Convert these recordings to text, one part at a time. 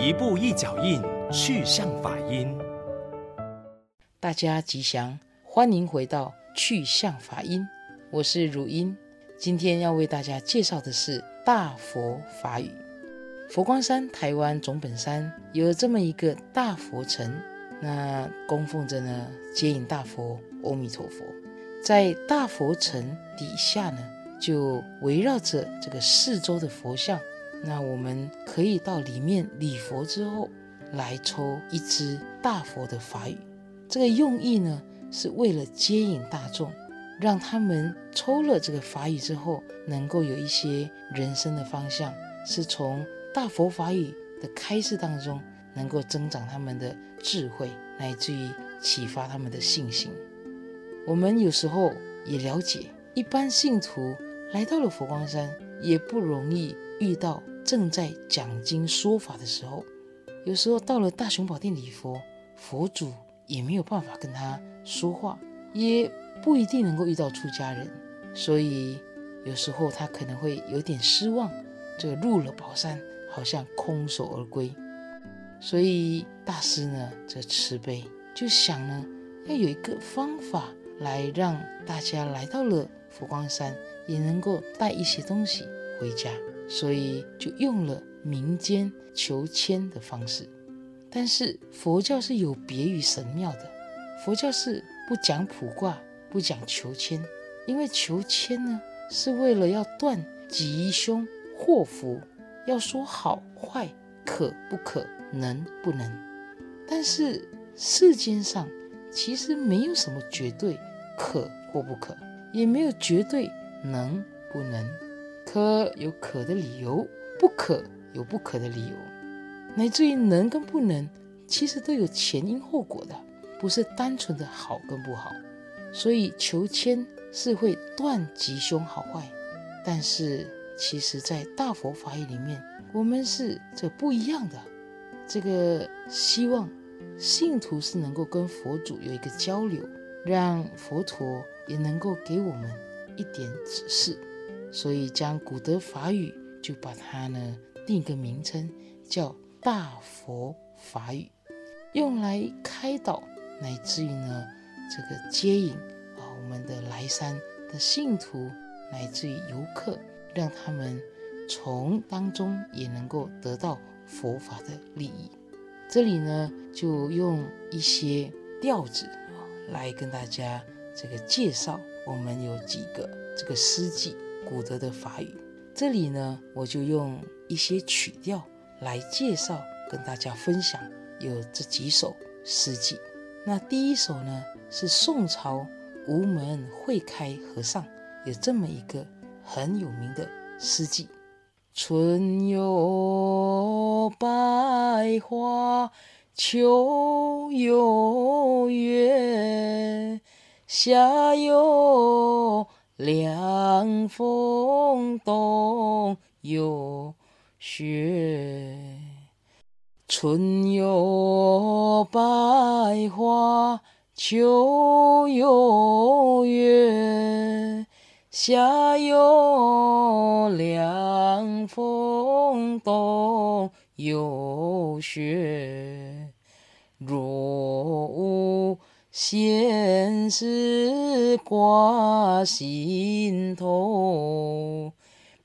一步一脚印，去向法音。大家吉祥，欢迎回到去向法音。我是汝音，今天要为大家介绍的是大佛法语。佛光山台湾总本山有这么一个大佛城，那供奉着呢接引大佛阿弥陀佛。在大佛城底下呢，就围绕着这个四周的佛像。那我们可以到里面礼佛之后，来抽一支大佛的法语。这个用意呢，是为了接引大众，让他们抽了这个法语之后，能够有一些人生的方向，是从。大佛法语的开示当中，能够增长他们的智慧，乃至于启发他们的信心。我们有时候也了解，一般信徒来到了佛光山，也不容易遇到正在讲经说法的时候。有时候到了大雄宝殿礼佛，佛祖也没有办法跟他说话，也不一定能够遇到出家人，所以有时候他可能会有点失望。这入了宝山。好像空手而归，所以大师呢，这慈悲就想呢，要有一个方法来让大家来到了佛光山，也能够带一些东西回家，所以就用了民间求签的方式。但是佛教是有别于神庙的，佛教是不讲卜卦，不讲求签，因为求签呢，是为了要断吉凶祸福。要说好坏，可不可，能不能？但是世间上其实没有什么绝对可或不可，也没有绝对能不能。可有可的理由，不可有不可的理由，乃至于能跟不能，其实都有前因后果的，不是单纯的好跟不好。所以求签是会断吉凶好坏，但是。其实，在大佛法语里面，我们是这不一样的。这个希望信徒是能够跟佛祖有一个交流，让佛陀也能够给我们一点指示。所以，将古德法语就把它呢定个名称，叫大佛法语，用来开导乃至于呢这个接引啊我们的来山的信徒，乃至于游客。让他们从当中也能够得到佛法的利益。这里呢，就用一些调子来跟大家这个介绍。我们有几个这个诗偈，古德的法语。这里呢，我就用一些曲调来介绍，跟大家分享。有这几首诗偈。那第一首呢，是宋朝无门慧开和尚有这么一个。很有名的诗偈：“春有百花，秋有月，夏有凉风，冬有雪。春有百花，秋有月。”夏有凉风，冬有雪。若无闲事挂心头，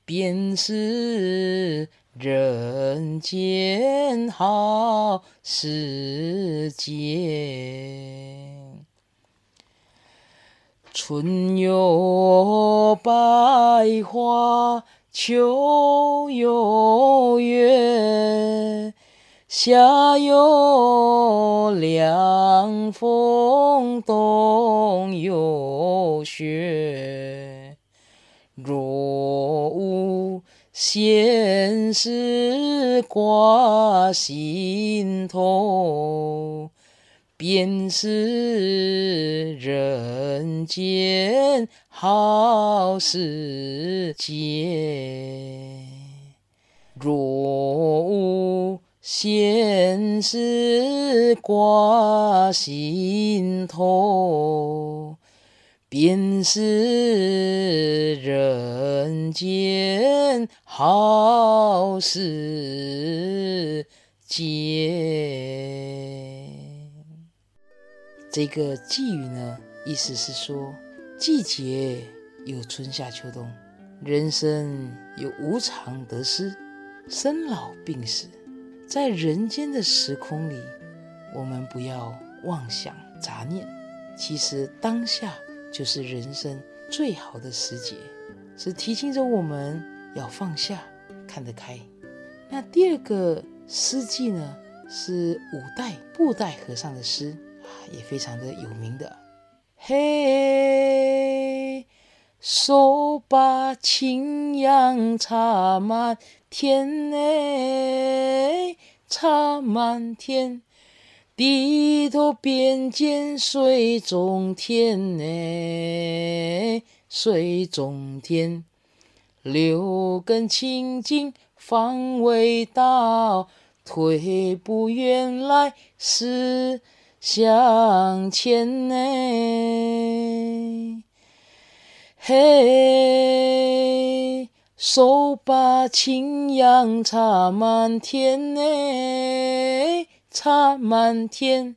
便是人间好时节。春有百花，秋有，夏有凉风，冬有雪。若无闲事挂心头，便是人间好时节。若无闲事挂心头，便是人间好时节。这个寄语呢，意思是说，季节有春夏秋冬，人生有无常得失，生老病死，在人间的时空里，我们不要妄想杂念。其实当下就是人生最好的时节，是提醒着我们要放下，看得开。那第二个诗句呢，是五代布袋和尚的诗啊。也非常的有名的，嘿，手把青秧插满田哎，插满田，低头便见水中天哎，水中天，六根清净方为道，退步原来是。向前呢，嘿，手把青秧插满田呢，插满田，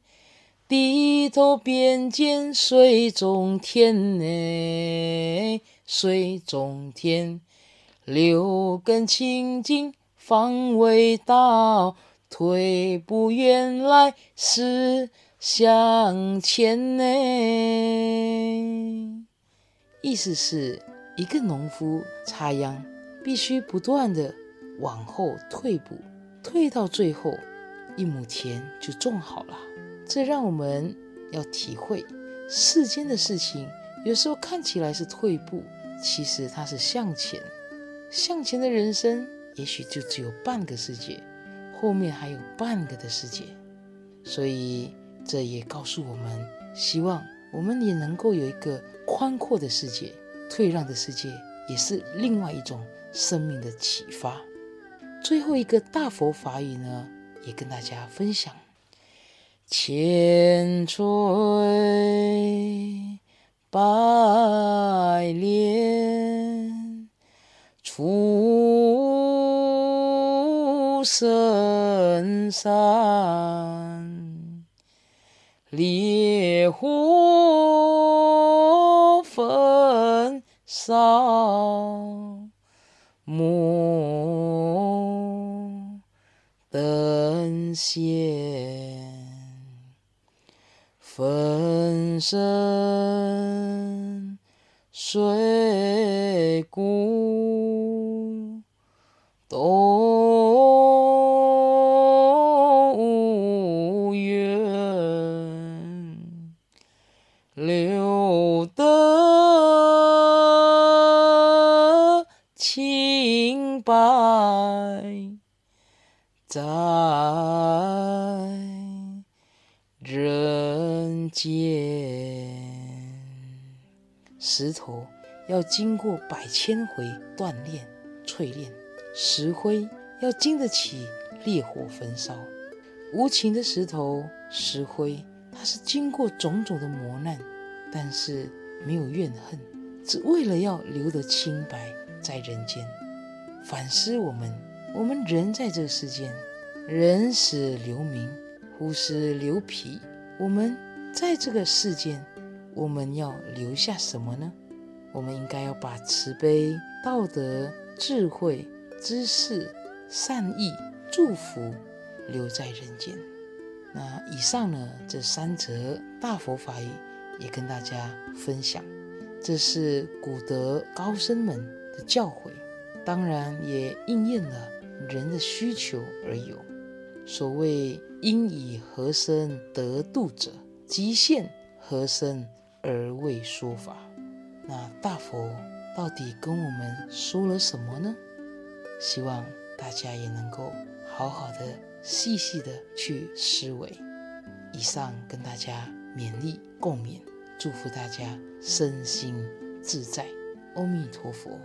低头便见水中天呢，水中天，六根清净方为道，退步原来是。向前呢，意思是一个农夫插秧，必须不断地往后退步，退到最后，一亩田就种好了。这让我们要体会，世间的事情有时候看起来是退步，其实它是向前。向前的人生，也许就只有半个世界，后面还有半个的世界，所以。这也告诉我们，希望我们也能够有一个宽阔的世界，退让的世界，也是另外一种生命的启发。最后一个大佛法语呢，也跟大家分享：千锤百炼出深山。烈火等闲，粉身碎骨都无怨留得清白。在人间。石头要经过百千回锻炼淬炼，石灰要经得起烈火焚烧。无情的石头，石灰。它是经过种种的磨难，但是没有怨恨，只为了要留得清白在人间。反思我们，我们人在这世间，人死留名，虎死留皮。我们在这个世间，我们要留下什么呢？我们应该要把慈悲、道德、智慧、知识、善意、祝福留在人间。那以上呢，这三则大佛法语也跟大家分享，这是古德高僧们的教诲，当然也应验了人的需求而有。所谓应以何身得度者，即现何身而为说法。那大佛到底跟我们说了什么呢？希望大家也能够好好的。细细的去思维，以上跟大家勉励共勉，祝福大家身心自在，阿弥陀佛。